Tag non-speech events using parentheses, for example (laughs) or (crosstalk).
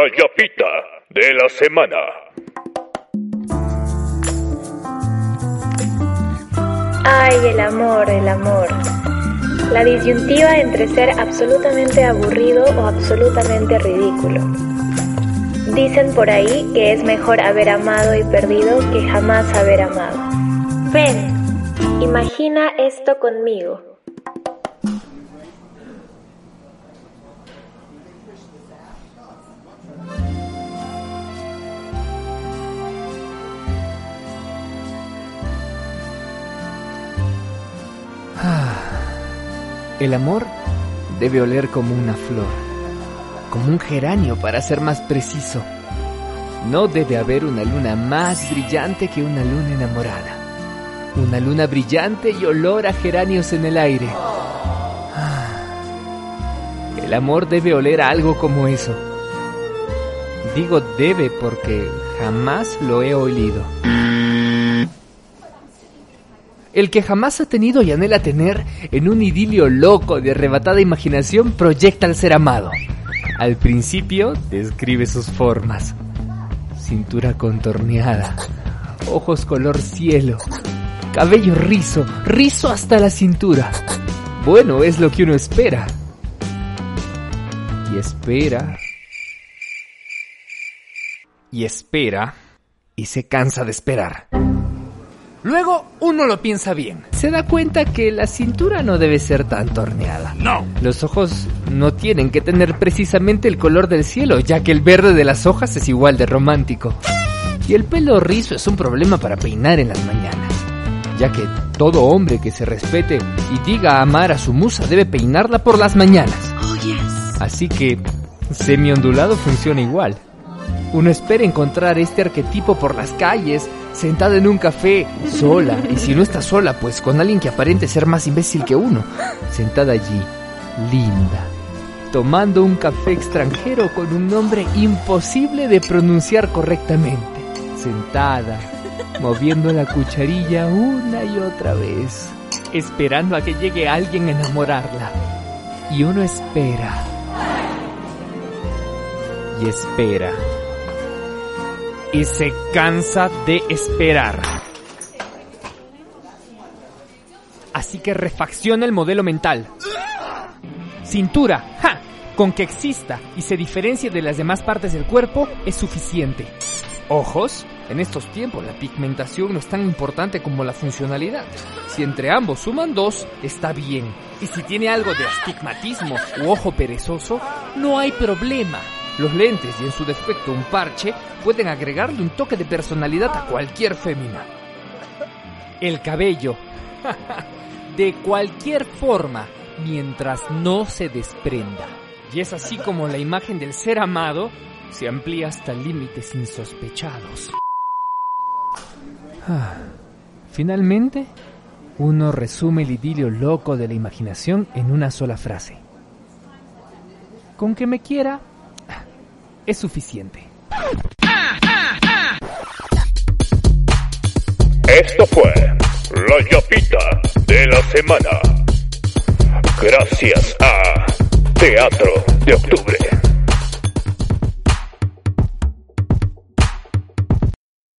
La de la semana. Ay, el amor, el amor. La disyuntiva entre ser absolutamente aburrido o absolutamente ridículo. Dicen por ahí que es mejor haber amado y perdido que jamás haber amado. Ven, imagina esto conmigo. El amor debe oler como una flor, como un geranio para ser más preciso. No debe haber una luna más brillante que una luna enamorada. Una luna brillante y olor a geranios en el aire. El amor debe oler algo como eso. Digo debe porque jamás lo he olido. El que jamás ha tenido y anhela tener, en un idilio loco de arrebatada imaginación, proyecta al ser amado. Al principio describe sus formas. Cintura contorneada, ojos color cielo, cabello rizo, rizo hasta la cintura. Bueno, es lo que uno espera. Y espera. Y espera. Y se cansa de esperar. Luego uno lo piensa bien. Se da cuenta que la cintura no debe ser tan torneada. No. Los ojos no tienen que tener precisamente el color del cielo, ya que el verde de las hojas es igual de romántico. Y el pelo rizo es un problema para peinar en las mañanas, ya que todo hombre que se respete y diga amar a su musa debe peinarla por las mañanas. Así que semi-ondulado funciona igual. Uno espera encontrar este arquetipo por las calles, sentada en un café, sola, y si no está sola, pues con alguien que aparente ser más imbécil que uno, sentada allí, linda, tomando un café extranjero con un nombre imposible de pronunciar correctamente, sentada, moviendo la cucharilla una y otra vez, esperando a que llegue alguien a enamorarla. Y uno espera. Y espera y se cansa de esperar. Así que refacciona el modelo mental. Cintura, ¡ja! Con que exista y se diferencie de las demás partes del cuerpo es suficiente. Ojos, en estos tiempos la pigmentación no es tan importante como la funcionalidad. Si entre ambos suman dos, está bien. Y si tiene algo de astigmatismo u ojo perezoso, no hay problema. Los lentes y en su defecto un parche pueden agregarle un toque de personalidad a cualquier fémina. El cabello. (laughs) de cualquier forma, mientras no se desprenda. Y es así como la imagen del ser amado se amplía hasta límites insospechados. Ah, finalmente, uno resume el idilio loco de la imaginación en una sola frase. Con que me quiera, es suficiente. Esto fue La Yapita de la Semana. Gracias a Teatro de Octubre.